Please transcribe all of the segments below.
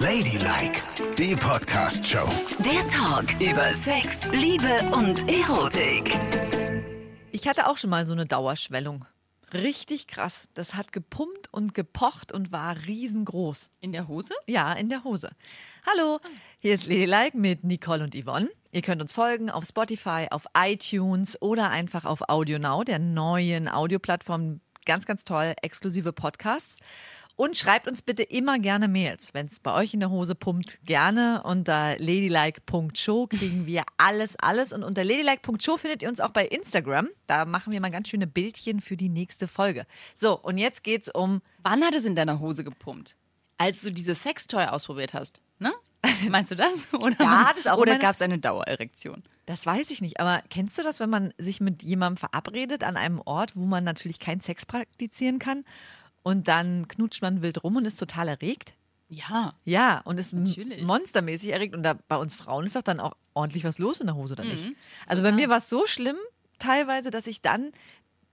Ladylike, die Podcast-Show. Der Talk über Sex, Liebe und Erotik. Ich hatte auch schon mal so eine Dauerschwellung. Richtig krass. Das hat gepumpt und gepocht und war riesengroß. In der Hose? Ja, in der Hose. Hallo, hier ist Ladylike mit Nicole und Yvonne. Ihr könnt uns folgen auf Spotify, auf iTunes oder einfach auf AudioNow, der neuen Audioplattform. Ganz, ganz toll, exklusive Podcasts. Und schreibt uns bitte immer gerne Mails. Wenn es bei euch in der Hose pumpt, gerne. Unter ladylike.show kriegen wir alles, alles. Und unter ladylike.show findet ihr uns auch bei Instagram. Da machen wir mal ganz schöne Bildchen für die nächste Folge. So, und jetzt geht's um. Wann hat es in deiner Hose gepumpt? Als du dieses Sextoy ausprobiert hast, ne? Meinst du das? Oder, Ja, oder meine- gab es eine Dauererektion? Das weiß ich nicht, aber kennst du das, wenn man sich mit jemandem verabredet an einem Ort, wo man natürlich keinen Sex praktizieren kann und dann knutscht man wild rum und ist total erregt? Ja. Ja, und ist Natürlich. monstermäßig erregt. Und da, bei uns Frauen ist doch dann auch ordentlich was los in der Hose, oder Mhm, nicht? Also bei mir war es so schlimm, teilweise, dass ich dann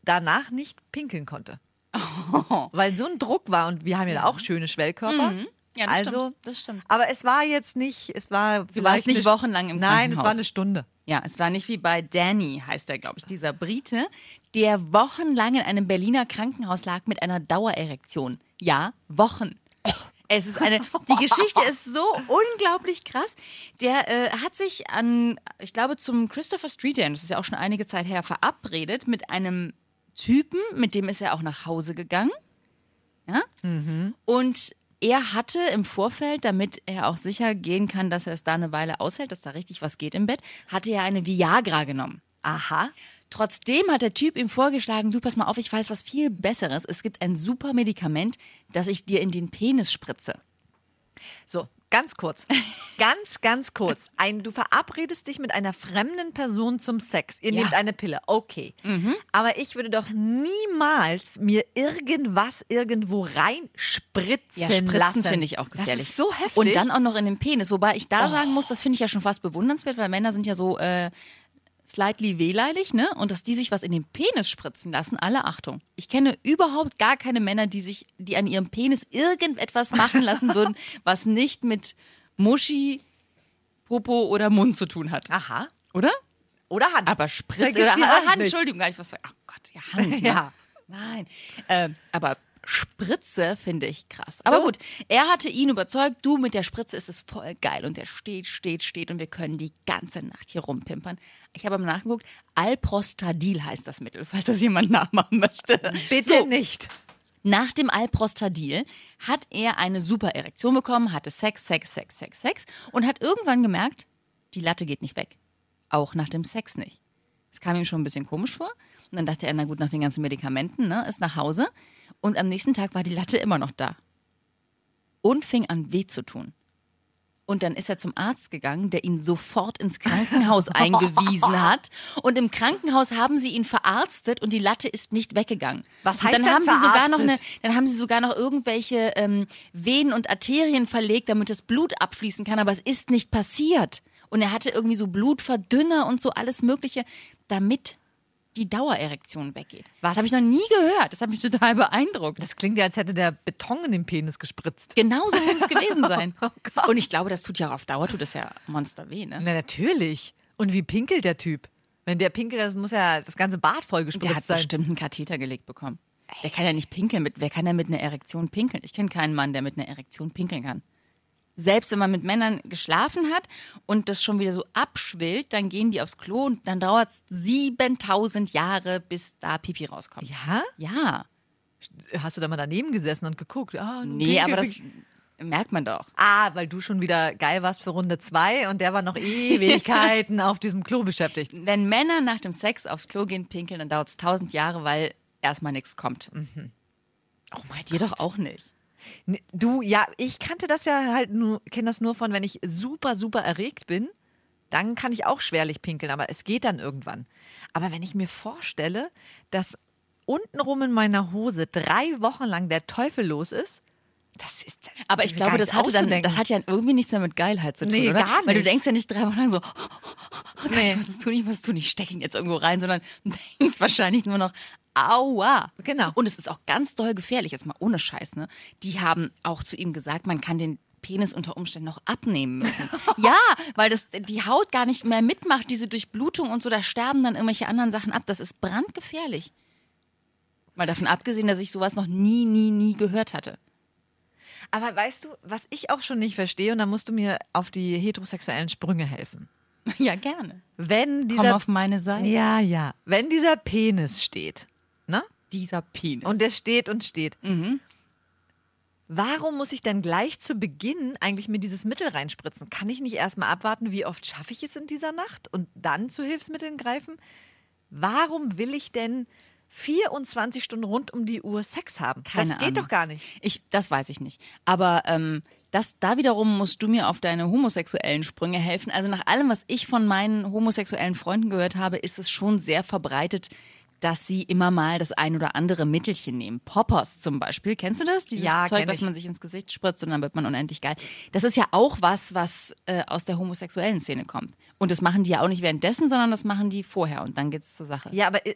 danach nicht pinkeln konnte. Weil so ein Druck war und wir haben ja, auch schöne Schwellkörper. Mhm. Ja, das also, stimmt. Das stimmt. Aber es war jetzt nicht, es war. Du warst nicht wochenlang im Nein, es Krankenhaus. war eine Stunde. Ja, es war nicht wie bei Danny, heißt er, glaube ich, dieser Brite, der wochenlang in einem Berliner Krankenhaus lag mit einer Dauererektion. Ja, Wochen. Es ist eine, die Geschichte ist so unglaublich krass. Der äh, hat sich an, ich glaube, zum Christopher Street das ist ja auch schon einige Zeit her, verabredet mit einem Typen, mit dem ist er auch nach Hause gegangen. Ja? Und er hatte im Vorfeld, damit er auch sicher gehen kann, dass er es da eine Weile aushält, dass da richtig was geht im Bett, hatte er eine Viagra genommen. Aha. Trotzdem hat der Typ ihm vorgeschlagen, du pass mal auf, ich weiß was viel Besseres. Es gibt ein super Medikament, das ich dir in den Penis spritze. So, ganz kurz. ganz, ganz kurz. Ein, du verabredest dich mit einer fremden Person zum Sex. Ihr Ja. nehmt eine Pille. Okay. Aber ich würde doch niemals mir irgendwas irgendwo reinspritzen Ja, Spritzen lassen. finde ich auch gefährlich. Das ist so heftig. Und dann auch noch in den Penis. Wobei ich da sagen muss, das finde ich ja schon fast bewundernswert, weil Männer sind ja so äh, slightly wehleidig, ne? Und dass die sich was in den Penis spritzen lassen, alle Achtung. Ich kenne überhaupt gar keine Männer, die sich, die an ihrem Penis irgendetwas machen lassen würden, was nicht mit Muschi, Popo oder Mund zu tun hat. Aha. Oder? Oder Hand. Aber Spritze oder Hand, Hand. Entschuldigung, gar nicht was. Ach Gott, ja, Hand. Ne? Ja. Nein. Ähm, aber Spritze finde ich krass. Aber So. gut, er hatte ihn überzeugt, du mit der Spritze ist es voll geil. Und der steht, steht, steht und wir können die ganze Nacht hier rumpimpern. Ich habe mal nachgeguckt, Alprostadil heißt das Mittel, falls das jemand nachmachen möchte. Bitte So, nicht. nach dem Alprostadil hat er eine super Erektion bekommen, hatte Sex, Sex, Sex, Sex, Sex und hat irgendwann gemerkt, die Latte geht nicht weg. Auch nach dem Sex nicht. Das kam ihm schon ein bisschen komisch vor. Und dann dachte er, na gut, nach den ganzen Medikamenten, ne, ist nach Hause. Und am nächsten Tag war die Latte immer noch da. Und fing an, weh zu tun. Und dann ist er zum Arzt gegangen, der ihn sofort ins Krankenhaus eingewiesen hat. Und im Krankenhaus haben sie ihn verarztet und die Latte ist nicht weggegangen. Was Und heißt dann denn haben sie sogar noch eine, verarztet? dann haben sie sogar noch irgendwelche ähm, Venen und Arterien verlegt, damit das Blut abfließen kann, aber es ist nicht passiert. Und er hatte irgendwie so Blutverdünner und so alles Mögliche, damit die Dauererektion weggeht. Was? Das habe ich noch nie gehört. Das hat mich total beeindruckt. Das klingt ja, als hätte der Beton in den Penis gespritzt. Genau so muss es gewesen sein. Oh Gott. und ich glaube, das tut ja auch auf Dauer, tut das ja Monster weh, ne? Na, natürlich. Und wie pinkelt der Typ? Wenn der pinkelt, das muss ja das ganze Bad voll Der hat sein. bestimmt einen Katheter gelegt bekommen. Der kann ja nicht pinkeln. Mit, wer kann denn mit einer Erektion pinkeln? Ich kenne keinen Mann, der mit einer Erektion pinkeln kann. Selbst wenn man mit Männern geschlafen hat und das schon wieder so abschwillt, dann gehen die aufs Klo und dann dauert es 7000 Jahre, bis da Pipi rauskommt. Ja? Ja. Hast du da mal daneben gesessen und geguckt? Ah, Nee, aber das merkt man doch. Ah, weil du schon wieder geil warst für Runde zwei und der war noch Ewigkeiten auf diesem Klo beschäftigt. Wenn Männer nach dem Sex aufs Klo gehen, pinkeln, dann dauert es 1000 Jahre, weil erstmal nichts kommt. Oh mein Dir doch auch nicht. Du, ja, ich kannte das ja halt nur, kenne das nur von, wenn ich super, super erregt bin, dann kann ich auch schwerlich pinkeln, aber es geht dann irgendwann. Aber wenn ich mir vorstelle, dass untenrum in meiner Hose drei Wochen lang der Teufel los ist, das ist. Aber ich glaube, nicht das hatte dann, das hat ja irgendwie nichts mehr mit Geilheit zu tun, Nee, oder? gar Weil du nicht. denkst ja nicht drei Wochen lang so, oh Gott, ich muss es tun, ich muss es tun, ich stecke ihn jetzt irgendwo rein, sondern du denkst wahrscheinlich nur noch, aua. Genau. Und es ist auch ganz doll gefährlich, jetzt mal ohne Scheiß, ne? Die haben auch zu ihm gesagt, man kann den Penis unter Umständen noch abnehmen müssen. ja, weil das die Haut gar nicht mehr mitmacht, diese Durchblutung und so, da sterben dann irgendwelche anderen Sachen ab. Das ist brandgefährlich. Mal davon abgesehen, dass ich sowas noch nie, nie, nie gehört hatte. Aber weißt du, was ich auch schon nicht verstehe, und da musst du mir auf die heterosexuellen Sprünge helfen. Ja, gerne. Wenn Komm dieser, auf meine Seite. ja, ja, wenn dieser Penis steht, ne? Dieser Penis. Und der steht und steht. Warum muss ich dann gleich zu Beginn eigentlich mir dieses Mittel reinspritzen? Kann ich nicht erstmal abwarten, wie oft schaffe ich es in dieser Nacht und dann zu Hilfsmitteln greifen? Warum will ich denn 24 Stunden rund um die Uhr Sex haben? Keine das geht Ahnung. doch gar nicht. Ich, das weiß ich nicht. Aber ähm, das, da wiederum musst du mir auf deine homosexuellen Sprünge helfen. Also nach allem, was ich von meinen homosexuellen Freunden gehört habe, ist es schon sehr verbreitet, dass sie immer mal das ein oder andere Mittelchen nehmen. Poppers zum Beispiel. Kennst du das? Dieses Ja, Zeug, was man sich ins Gesicht spritzt und dann wird man unendlich geil. Das ist ja auch was, was äh, aus der homosexuellen Szene kommt. Und das machen die ja auch nicht währenddessen, sondern das machen die vorher und dann geht's zur Sache. Ja, aber äh,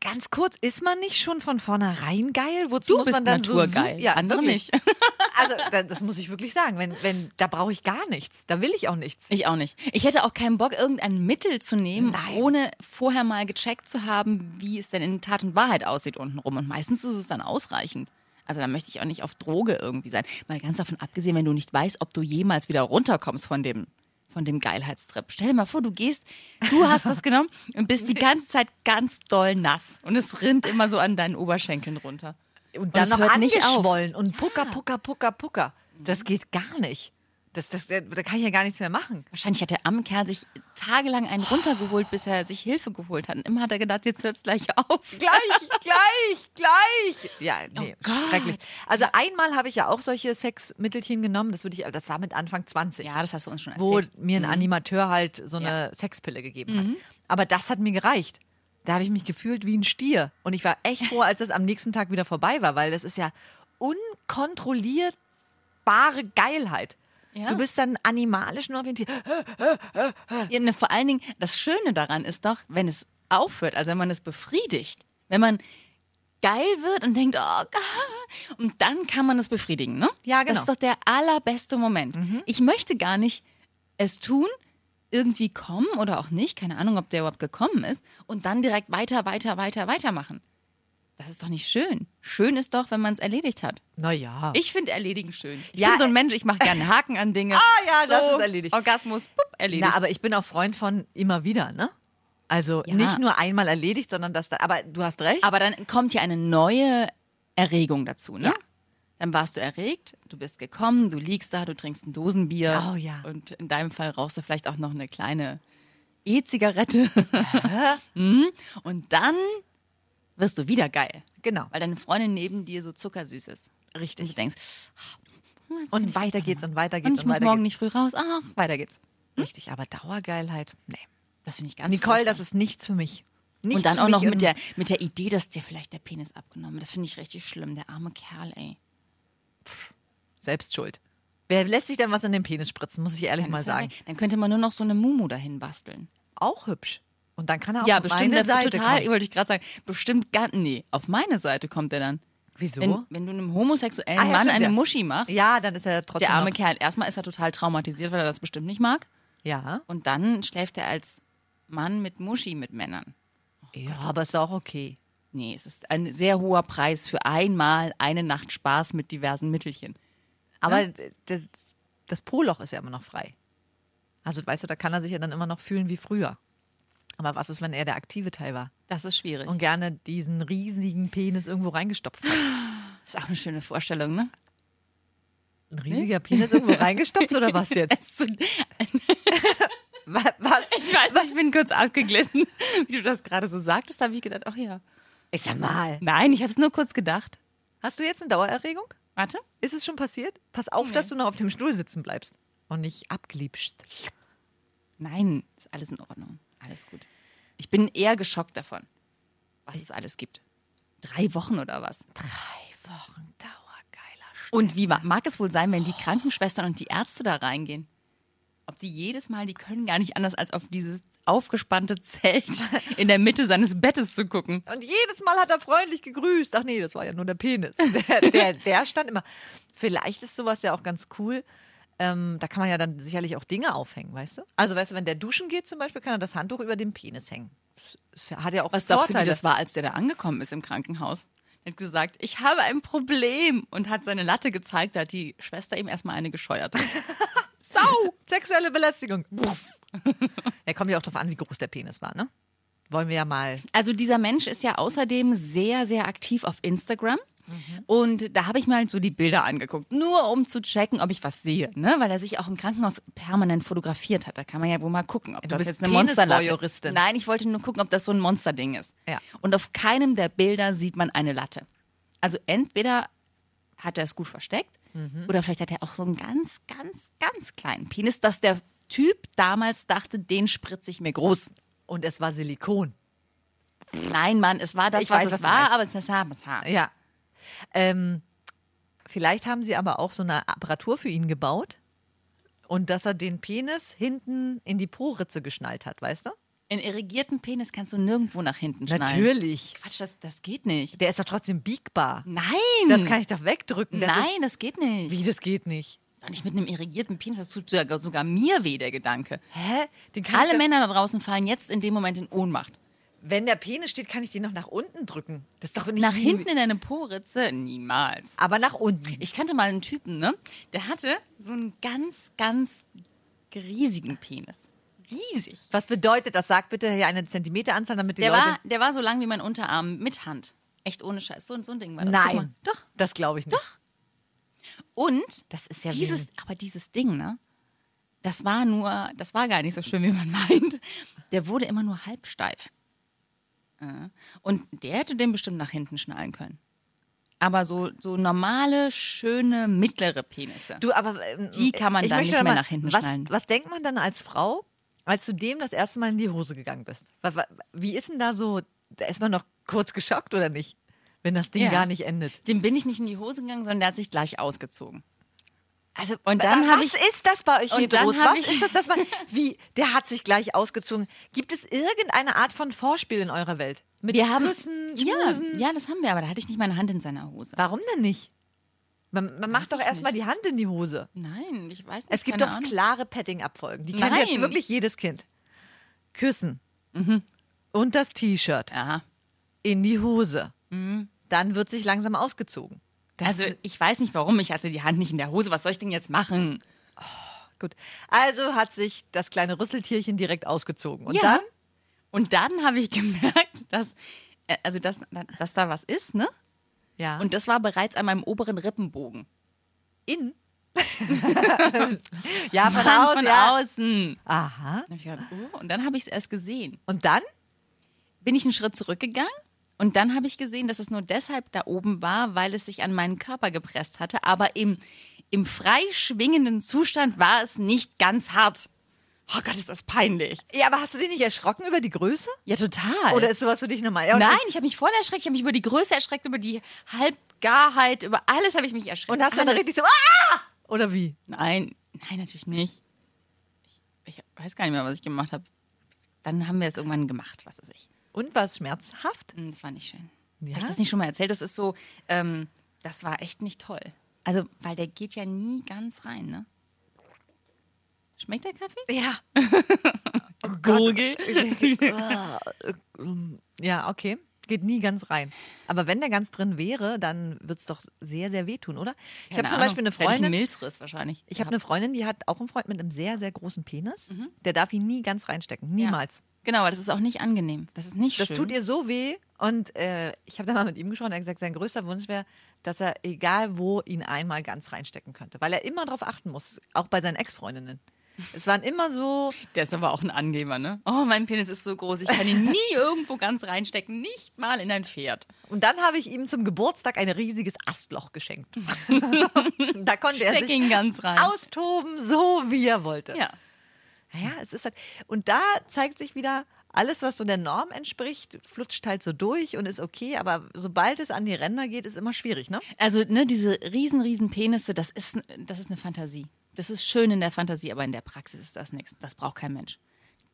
ganz kurz, ist man nicht schon von vornherein geil? Wozu Du muss bist man dann naturgeil, so ja, andere wirklich. nicht. Also da- das muss ich wirklich sagen. Wenn, wenn, da brauche ich gar nichts. Da will ich auch nichts. Ich auch nicht. Ich hätte auch keinen Bock, irgendein Mittel zu nehmen, Nein. ohne vorher mal gecheckt zu haben, wie es denn in Tat und Wahrheit aussieht untenrum. Und meistens ist es dann ausreichend. Also da möchte ich auch nicht auf Droge irgendwie sein. Mal ganz davon abgesehen, wenn du nicht weißt, ob du jemals wieder runterkommst von dem, von dem Geilheitstrip. Stell dir mal vor, du gehst, du hast das genommen und bist die ganze Zeit ganz doll nass. Und es rinnt immer so an deinen Oberschenkeln runter. Und dann es noch angeschwollen und pucker, pucker, pucker, pucker. Das geht gar nicht. Das, das, da kann ich ja gar nichts mehr machen. Wahrscheinlich hat der arme Kerl sich tagelang einen runtergeholt, bis er sich Hilfe geholt hat. Und immer hat er gedacht, jetzt hört's gleich auf. Gleich, gleich, gleich. Ja, nee, Gott. schrecklich. Also einmal habe ich ja auch solche Sexmittelchen genommen. Das, würde ich, das war mit Anfang 20. Ja, das hast du uns schon wo erzählt. mir ein Animateur halt so eine Sexpille gegeben hat. Aber das hat mir gereicht. Da habe ich mich gefühlt wie ein Stier. Und ich war echt froh, als das am nächsten Tag wieder vorbei war, weil das ist ja unkontrollierbare Geilheit. Ja. Du bist dann animalisch nur orientiert. Ja, ne, vor allen Dingen, das Schöne daran ist doch, wenn es aufhört, also wenn man es befriedigt, wenn man geil wird und denkt, oh Gott, und dann kann man es befriedigen, ne? Ja, genau. Das ist doch der allerbeste Moment. Ich möchte gar nicht es tun, irgendwie kommen oder auch nicht, keine Ahnung, ob der überhaupt gekommen ist, und dann direkt weiter, weiter, weiter, weitermachen. Das ist doch nicht schön. Schön ist doch, wenn man es erledigt hat. Naja. Ich finde Erledigen schön. Ich Ja, bin so ein äh, Mensch, ich mache gerne Haken an Dinge. Ah, ja, das so, ist erledigt. Orgasmus, pup, erledigt. Na, aber ich bin auch Freund von immer wieder, ne? Also Ja. nicht nur einmal erledigt, sondern das da. Aber du hast recht. Aber dann kommt ja eine neue Erregung dazu, ne? Ja. Dann warst du erregt, du bist gekommen, du liegst da, du trinkst ein Dosenbier. Oh ja. Und in deinem Fall rauchst du vielleicht auch noch eine kleine E-Zigarette. Mhm. Und dann wirst du wieder geil. Genau. Weil deine Freundin neben dir so zuckersüß ist. Und Richtig. du denkst, Und weiter geht's und weiter geht's und ich muss weiter morgen geht's. nicht früh raus. Ach, weiter geht's. Richtig, aber Dauergeilheit, nee. Das finde ich ganz Nicole, das ist nichts für mich. Nichts Und dann auch noch mit der, mit der Idee, dass dir vielleicht der Penis abgenommen wird. Das finde ich richtig schlimm. Der arme Kerl, ey. Selbstschuld. Wer lässt sich denn was in den Penis spritzen, muss ich ehrlich Dann mal ja sagen. weg. Dann könnte man nur noch so eine Mumu dahin basteln. Auch hübsch. Und dann kann er auch Ja, auf bestimmt, meine Seite total, kommen. wollte ich gerade sagen, bestimmt gar, nee, auf meine Seite kommt er dann. Wieso? Wenn, wenn du einem homosexuellen Ah, ja, Mann stimmt, eine ja. Muschi machst, Ja, dann ist er trotzdem der arme noch, Kerl, erstmal ist er total traumatisiert, weil er das bestimmt nicht mag. Ja. Und dann schläft er als Mann mit Muschi mit Männern. Ja, aber ist auch okay. Nee, es ist ein sehr hoher Preis für einmal eine Nacht Spaß mit diversen Mittelchen. Aber d- das, das Po-Loch ist ja immer noch frei. Also, weißt du, da kann er sich ja dann immer noch fühlen wie früher. Aber was ist, wenn er der aktive Teil war Das ist schwierig. und gerne diesen riesigen Penis irgendwo reingestopft hat? Das ist auch eine schöne Vorstellung, ne? Ein riesiger Penis irgendwo reingestopft oder was jetzt? Wa- Was? Ich weiß nicht, ich bin kurz abgeglitten. Wie du das gerade so sagtest, habe ich gedacht, ach ja. Ich sag mal, Nein, ich habe es nur kurz gedacht. hast du jetzt eine Dauererregung? Warte. Ist es schon passiert? Pass auf, dass du noch auf dem Stuhl sitzen bleibst und nicht abgliebst. Nein, ist alles in Ordnung. Alles gut. Ich bin eher geschockt davon, was es alles gibt. Drei Wochen oder was? Drei Wochen dauergeiler Sch Und wie ma- mag es wohl sein, wenn die Krankenschwestern und die Ärzte da reingehen? Ob die jedes Mal, die können gar nicht anders, als auf dieses aufgespannte Zelt in der Mitte seines Bettes zu gucken. Und jedes Mal hat er freundlich gegrüßt. Ach nee, das war ja nur der Penis. Der, der, der stand immer. Vielleicht ist sowas ja auch ganz cool, ähm, da kann man ja dann sicherlich auch Dinge aufhängen, weißt du? Also, weißt du, wenn der duschen geht zum Beispiel, kann er das Handtuch über dem Penis hängen. Das, hat ja auch Was glaubst du, wie Vorteile. das war, als der da angekommen ist im Krankenhaus? Er hat gesagt, ich habe ein Problem und hat seine Latte gezeigt, da hat die Schwester ihm erstmal eine gescheuert. Sau! Sexuelle Belästigung. ja, kommt ja auch darauf an, wie groß der Penis war, ne? Wollen wir ja mal. Also dieser Mensch ist ja außerdem sehr, sehr aktiv auf Instagram. Und da habe ich mir halt so die Bilder angeguckt, nur um zu checken, ob ich was sehe, ne? Weil er sich auch im Krankenhaus permanent fotografiert hat. Da kann man ja wohl mal gucken, ob das bist jetzt eine Monsterlatte Penisvoyeuristin. Nein, ich wollte nur gucken, ob das so ein Monsterding ist. Ja. Und auf keinem der Bilder sieht man eine Latte. Also entweder hat er es gut versteckt oder vielleicht hat er auch so einen ganz, ganz, ganz kleinen Penis, dass der Typ damals dachte, den spritze ich mir groß. Und es war Silikon. Nein, Mann, es war das, Ich was weiß, es was du war, aber es ist das Haar. Ja. Ähm, vielleicht haben sie aber auch so eine Apparatur für ihn gebaut und dass er den Penis hinten in die Po-Ritze geschnallt hat, weißt du? In irrigierten Penis kannst du nirgendwo nach hinten schnallen. Natürlich. Quatsch, das, das geht nicht. Der ist doch trotzdem biegbar. Nein! Das kann ich doch wegdrücken. Das Nein, das geht nicht. Ist, wie, das geht nicht? Doch nicht mit einem irrigierten Penis. Das tut sogar, sogar mir weh, der Gedanke. Hä? Den kann Alle Männer da draußen fallen jetzt in dem Moment in Ohnmacht. Wenn der Penis steht, kann ich den noch nach unten drücken. Das ist doch nicht Nach hinten in deine Po-Ritze? Niemals. Aber nach unten. Ich kannte mal einen Typen, ne? Der hatte so einen ganz, ganz riesigen Penis. Riesig. Was bedeutet das? Sag bitte hier eine Zentimeteranzahl, damit die Der Leute. war, der war so lang wie mein Unterarm mit Hand. Echt ohne Scheiß. So, so ein Ding war das. Nein. Doch. Das glaube ich nicht. Doch. Und Das ist ja dieses, aber dieses Ding, ne? Das war nur, das war gar nicht so schön, wie man meint. Der wurde immer nur halbsteif. Äh. Und der hätte den bestimmt nach hinten schnallen können. Aber so, so normale, schöne, mittlere Penisse. Du, aber ähm, Die kann man dann nicht mehr mal- nach hinten was, schnallen. Was denkt man dann als Frau, als du dem das erste Mal in die Hose gegangen bist? Wie ist denn da so? Da ist man doch kurz geschockt oder nicht, wenn das Ding Ja. gar nicht endet. Dem bin ich nicht in die Hose gegangen, sondern der hat sich gleich ausgezogen. Also Und dann wa- hab was ich- ist das bei euch Heteros? hab Was ich- ist das, dass man wie der hat sich gleich ausgezogen? Gibt es irgendeine Art von Vorspiel in eurer Welt? Mit Wir haben, Küssen, ja, Schmusen? ja, das haben wir, aber da hatte ich nicht meine Hand in seiner Hose. Warum denn nicht? Man, man macht doch ich erstmal die Hand in die Hose. Nein, ich weiß nicht. Es gibt doch Ahnung. klare Petting-Abfolgen. Die kennt Nein. jetzt wirklich jedes Kind. Küssen. Und das T-Shirt in die Hose. Dann wird sich langsam ausgezogen. Das Also ich weiß nicht warum, ich hatte die Hand nicht in der Hose. Was soll ich denn jetzt machen? gut. Also hat sich das kleine Rüsseltierchen direkt ausgezogen. Und Ja. dann? Und dann habe ich gemerkt, dass, äh, also dass, dass da was ist, ne? Ja. Und das war bereits an meinem oberen Rippenbogen. in? ja, von, Mann, außen. von ja. außen. Aha. Oh, und dann habe ich es erst gesehen. Und dann? Bin ich einen Schritt zurückgegangen und dann habe ich gesehen, dass es nur deshalb da oben war, weil es sich an meinen Körper gepresst hatte. Aber im, im frei schwingenden Zustand war es nicht ganz hart. Oh Gott, ist das peinlich. Ja, aber hast du dich nicht erschrocken über die Größe? Ja, total. Oder ist sowas für dich normal? Ja, Nein, ich habe mich voll erschreckt. Ich habe mich über die Größe erschreckt, über die Halbgarheit, über alles habe ich mich erschreckt. Und hast du dann richtig so, ah! Oder wie? Nein, nein, natürlich nicht. Ich, ich weiß gar nicht mehr, was ich gemacht habe. Dann haben wir es irgendwann gemacht, was weiß ich. Und war es schmerzhaft? Hm, Das war nicht schön. Ja? Habe ich das nicht schon mal erzählt? Das ist so, ähm, das war echt nicht toll. Also, weil der geht ja nie ganz rein, ne? Schmeckt der Kaffee? Ja. Gurgel. Ja, okay. Geht nie ganz rein. Aber wenn der ganz drin wäre, dann würde es doch sehr, sehr wehtun, oder? Ich habe zum Beispiel eine Freundin. Milzriss wahrscheinlich. Ich habe eine Freundin, die hat auch einen Freund mit einem sehr, sehr großen Penis. Der darf ihn nie ganz reinstecken. Niemals. Ja. Genau, aber das ist auch nicht angenehm. Das ist nicht Das schön. tut ihr so weh. Und äh, ich habe da mal mit ihm gesprochen. Er hat gesagt, sein größter Wunsch wäre, dass er, egal wo, ihn einmal ganz reinstecken könnte. Weil er immer darauf achten muss. Auch bei seinen Ex-Freundinnen. Es waren immer so, Der ist aber auch ein Angeber, ne? Oh, mein Penis ist so groß, ich kann ihn nie irgendwo ganz reinstecken, nicht mal in ein Pferd. Und dann habe ich ihm zum Geburtstag ein riesiges Astloch geschenkt. da konnte er sich ganz rein. austoben, so wie er wollte. Ja. Naja, es ist halt. Und da zeigt sich wieder, alles, was so der Norm entspricht, flutscht halt so durch und ist okay, aber sobald es an die Ränder geht, ist immer schwierig, ne? Also, ne, diese riesen, riesen Penisse, das ist, das ist eine Fantasie. Das ist schön in der Fantasie, aber in der Praxis ist das nichts. Das braucht kein Mensch.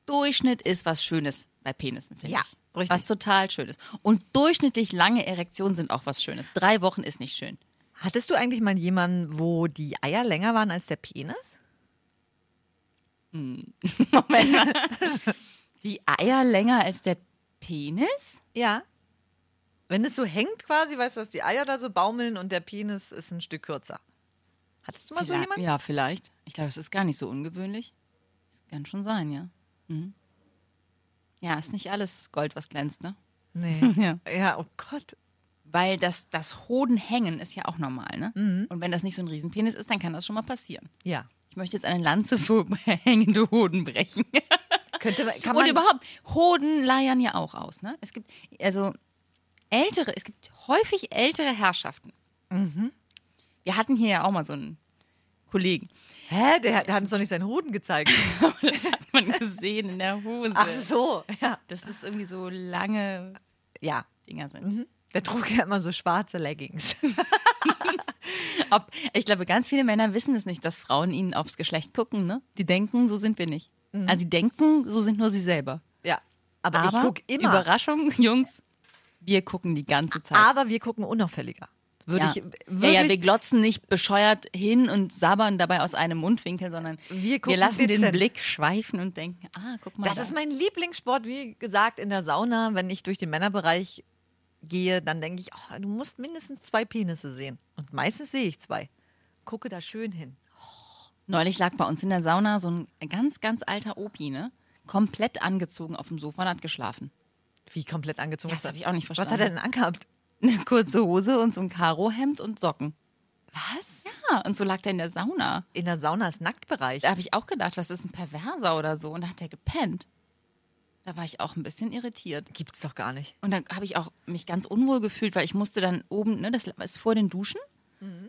Durchschnitt ist was Schönes bei Penissen, finde Ja, ich. richtig. Was total Schönes. Und durchschnittlich lange Erektionen sind auch was Schönes. Drei Wochen ist nicht schön. Hattest du eigentlich mal jemanden, wo die Eier länger waren als der Penis? Moment mal. Die Eier länger als der Penis? Ja. Wenn es so hängt quasi, weißt du, dass die Eier da so baumeln und der Penis ist ein Stück kürzer. Hattest du mal so Vielleicht- jemanden? Ja, vielleicht. Ich glaube, es ist gar nicht so ungewöhnlich. Das kann schon sein, ja. Mhm. Ja, ist nicht alles Gold, was glänzt, ne? Nee. Ja. Ja, oh Gott. Weil das, das Hodenhängen ist ja auch normal, ne? Mhm. Und wenn das nicht so ein Riesenpenis ist, dann kann das schon mal passieren. Ja. Ich möchte jetzt eine Lanze für hängende Hoden brechen. Könnte, kann man, Und überhaupt, Hoden leiern ja auch aus, ne? Es gibt, also, ältere, es gibt häufig ältere Herrschaften. Mhm. Wir hatten hier ja auch mal so einen Kollegen. Hä? Der, der hat uns doch nicht seinen Hoden gezeigt. Das hat man gesehen in der Hose. Ach so. Ja. Dass das irgendwie so lange Ja. Dinger sind. Mhm. Der trug ja immer so schwarze Leggings. Ob, ich glaube, ganz viele Männer wissen es nicht, dass Frauen ihnen aufs Geschlecht gucken, ne? Die denken, so sind wir nicht. Also sie denken, so sind nur sie selber. Ja. Aber, Aber ich guck immer. Überraschung, Jungs, wir gucken die ganze Zeit. aber wir gucken unauffälliger. Würde ja. ich ja, wirklich. ja, wir glotzen nicht bescheuert hin und sabbern dabei aus einem Mundwinkel, sondern Wir wir, lassen den. Blick schweifen und denken, ah, guck mal. das da. ist mein Lieblingssport, wie gesagt, in der Sauna. Wenn ich durch den Männerbereich gehe, dann denke ich, oh, du musst mindestens zwei Penisse sehen. Und meistens sehe ich zwei. Gucke da schön hin. Neulich lag bei uns in der Sauna so ein ganz, ganz alter Opi, ne? Komplett angezogen auf dem Sofa und hat geschlafen. Wie komplett angezogen. Das Was- hab ich auch nicht Was verstanden. hat er denn angehabt? Eine kurze Hose und so ein Karohemd und Socken. Was? Ja, und so lag der in der Sauna. In der Sauna ist Nacktbereich. Da habe ich auch gedacht, was ist ein Perverser oder so? Und da hat er gepennt. Da war ich auch ein bisschen irritiert. Gibt's doch gar nicht. Und dann habe ich auch mich ganz unwohl gefühlt, weil ich musste dann oben, ne, das ist vor den Duschen.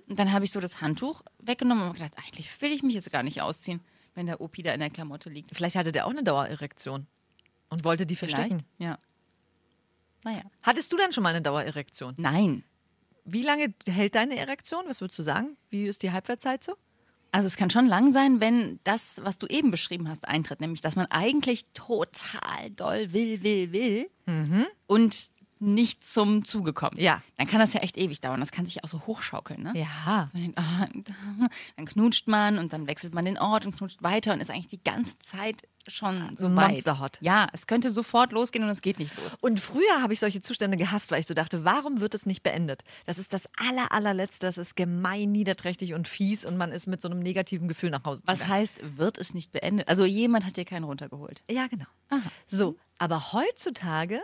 Und dann habe ich so das Handtuch weggenommen und gedacht, eigentlich will ich mich jetzt gar nicht ausziehen, wenn der Opi da in der Klamotte liegt. Vielleicht hatte der auch eine Dauererektion und wollte die Vielleicht. verstecken. Ja. Naja. Hattest du dann schon mal eine Dauererektion? Nein. Wie lange hält deine Erektion? Was würdest du sagen? Wie ist die Halbwertszeit so? Also es kann schon lang sein, wenn das, was du eben beschrieben hast, eintritt, nämlich dass man eigentlich total doll will, will, will und nicht zum Zuge kommt. Ja. Dann kann das ja echt ewig dauern. Das kann sich auch so hochschaukeln, ne? Ja. Denkt, ah, dann knutscht man und dann wechselt man den Ort und knutscht weiter und ist eigentlich die ganze Zeit schon so weit. Ja, es könnte sofort losgehen und es geht nicht los. Und früher habe ich solche Zustände gehasst, weil ich so dachte, warum wird es nicht beendet? Das ist das aller, allerletzte, das ist gemein, niederträchtig und fies und man ist mit so einem negativen Gefühl nach Hause Was heißt, wird es nicht beendet? Also jemand hat dir keinen runtergeholt. Ja, genau. So, aber heutzutage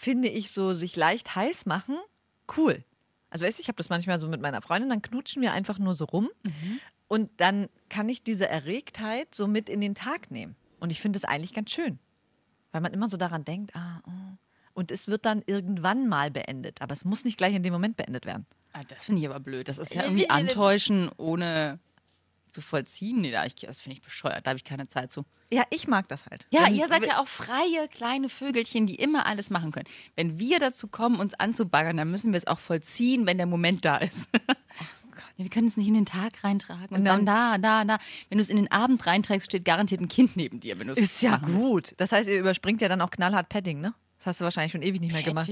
finde ich so sich leicht heiß machen cool. Also weißt du, ich habe das manchmal so mit meiner Freundin, dann knutschen wir einfach nur so rum und dann kann ich diese Erregtheit so mit in den Tag nehmen. Und ich finde es eigentlich ganz schön, weil man immer so daran denkt, ah, oh. und es wird dann irgendwann mal beendet, aber es muss nicht gleich in dem Moment beendet werden. Ah, das finde ich aber blöd. Das ist ja irgendwie wie- wie- antäuschen, ohne zu vollziehen. Nee, da, ich, das finde ich bescheuert. Da habe ich keine Zeit zu. Ja, ich mag das halt. Ja, Wenn- ihr seid ja auch freie kleine Vögelchen, die immer alles machen können. Wenn wir dazu kommen, uns anzubaggern, dann müssen wir es auch vollziehen, wenn der Moment da ist. Ja, wir können es nicht in den Tag reintragen und dann, da, da, da. Wenn du es in den Abend reinträgst, steht garantiert ein Kind neben dir. Wenn Ist ja gut. Das heißt, ihr überspringt ja dann auch knallhart Padding, ne? Das hast du wahrscheinlich schon ewig nicht mehr gemacht.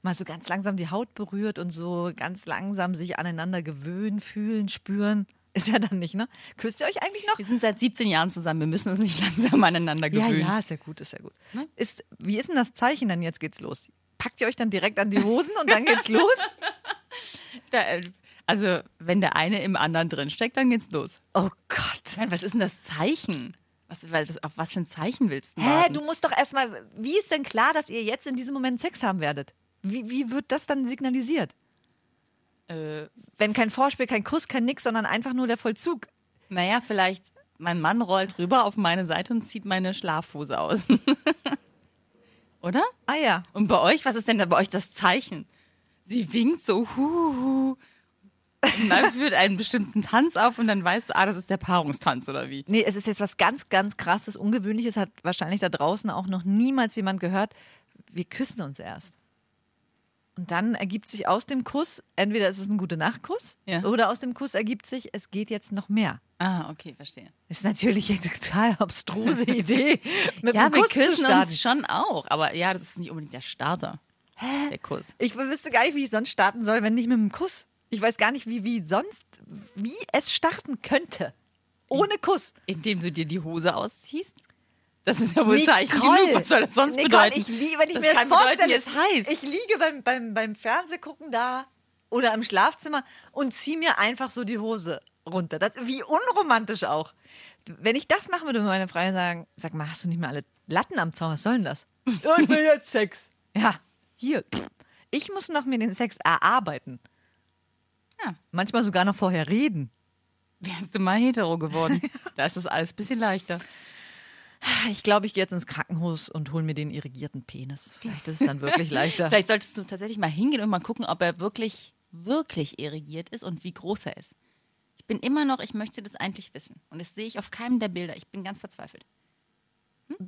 Mal so ganz langsam die Haut berührt und so ganz langsam sich aneinander gewöhnen, fühlen, spüren. Ist ja dann nicht, ne? Küsst ihr euch eigentlich noch? Wir sind seit 17 Jahren zusammen. Wir müssen uns nicht langsam aneinander Ja, gewöhnen. ja, ist ja gut, ist ja gut. Ist, wie ist denn das Zeichen dann jetzt geht's los? Packt ihr euch dann direkt an die Hosen und dann geht's los? Da, äh, also, wenn der eine im anderen drin steckt, dann geht's los. Oh Gott. Nein, was ist denn das Zeichen? Was, weil das, auf was für ein Zeichen willst du Hä, warten? du musst doch erstmal, wie ist denn klar, dass ihr jetzt in diesem Moment Sex haben werdet? Wie, wie wird das dann signalisiert? Äh, Wenn kein Vorspiel, kein Kuss, kein Nix, sondern einfach nur der Vollzug. naja, vielleicht, mein Mann rollt rüber auf meine Seite und zieht meine Schlafhose aus. Oder? Ah ja. Und bei euch, was ist denn da bei euch das Zeichen? Sie winkt so, huhu. Und dann führt einen bestimmten Tanz auf und dann weißt du, ah, das ist der Paarungstanz oder wie? Nee, es ist jetzt was ganz, ganz krasses, Ungewöhnliches, hat wahrscheinlich da draußen auch noch niemals jemand gehört. Wir küssen uns erst. Und dann ergibt sich aus dem Kuss, entweder ist es ein gute Nachtkuss Ja. oder aus dem Kuss ergibt sich, es geht jetzt noch mehr. Ah, okay, verstehe. Ist natürlich eine total abstruse Idee. Mit Ja, einem wir Kuss zu küssen starten. uns schon auch, aber ja, das ist nicht unbedingt der Starter. Der Kuss. Ich wüsste gar nicht, wie ich sonst starten soll, wenn nicht mit einem Kuss. Ich weiß gar nicht, wie, wie sonst, wie es starten könnte. Ohne Kuss. Indem du dir die Hose ausziehst? Das ist ja wohl Zeichen Nicole, genug. Was soll das sonst Nicole, bedeuten? Ich liege, wenn ich das mir kann das vorstelle, ist heiß. ich liege beim, beim, beim Fernsehgucken da oder im Schlafzimmer und ziehe mir einfach so die Hose runter. Das, wie unromantisch auch. Wenn ich das machen würde, würde meine Freunde sagen, sag mal, hast du nicht mehr alle Latten am Zaun? Was soll denn das? ich will jetzt Sex. Ja, hier. Ich muss noch mir den Sex erarbeiten. Ja. Manchmal sogar noch vorher reden. Wärst du mal hetero geworden. da ist das alles ein bisschen leichter. Ich glaube, ich gehe jetzt ins Krankenhaus und hole mir den irrigierten Penis. Vielleicht ist es dann wirklich leichter. Vielleicht solltest du tatsächlich mal hingehen und mal gucken, ob er wirklich, wirklich irrigiert ist und wie groß er ist. Ich bin immer noch, ich möchte das eigentlich wissen. Und das sehe ich auf keinem der Bilder. Ich bin ganz verzweifelt.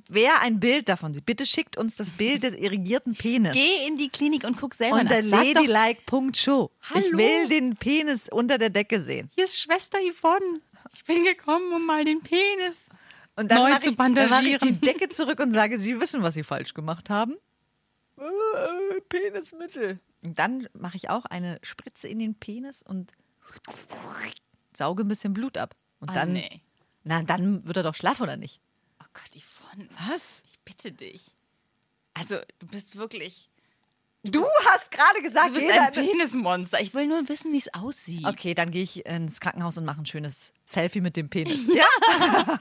Wer ein Bild davon sieht, bitte schickt uns das Bild des irrigierten Penis. Geh in die Klinik und guck selber unter nach. Doch, ladylike.show. Ich will den Penis unter der Decke sehen. hier ist Schwester Yvonne. Ich bin gekommen, um mal den Penis. Und dann Neu zu ich, dann mache ich die Decke zurück und sage, Sie wissen, was Sie falsch gemacht haben. Äh, Penismittel. Und dann mache ich auch eine Spritze in den Penis und sauge ein bisschen Blut ab. Und Ah, dann, nee. na, dann wird er doch schlaff, oder nicht? Oh Gott, Yvonne, Was? ich bitte dich. Also, du bist wirklich. Du hast gerade gesagt, Du bist jeder ein Penismonster. Ich will nur wissen, wie es aussieht. Okay, dann gehe ich ins Krankenhaus und mache ein schönes Selfie mit dem Penis. Ja?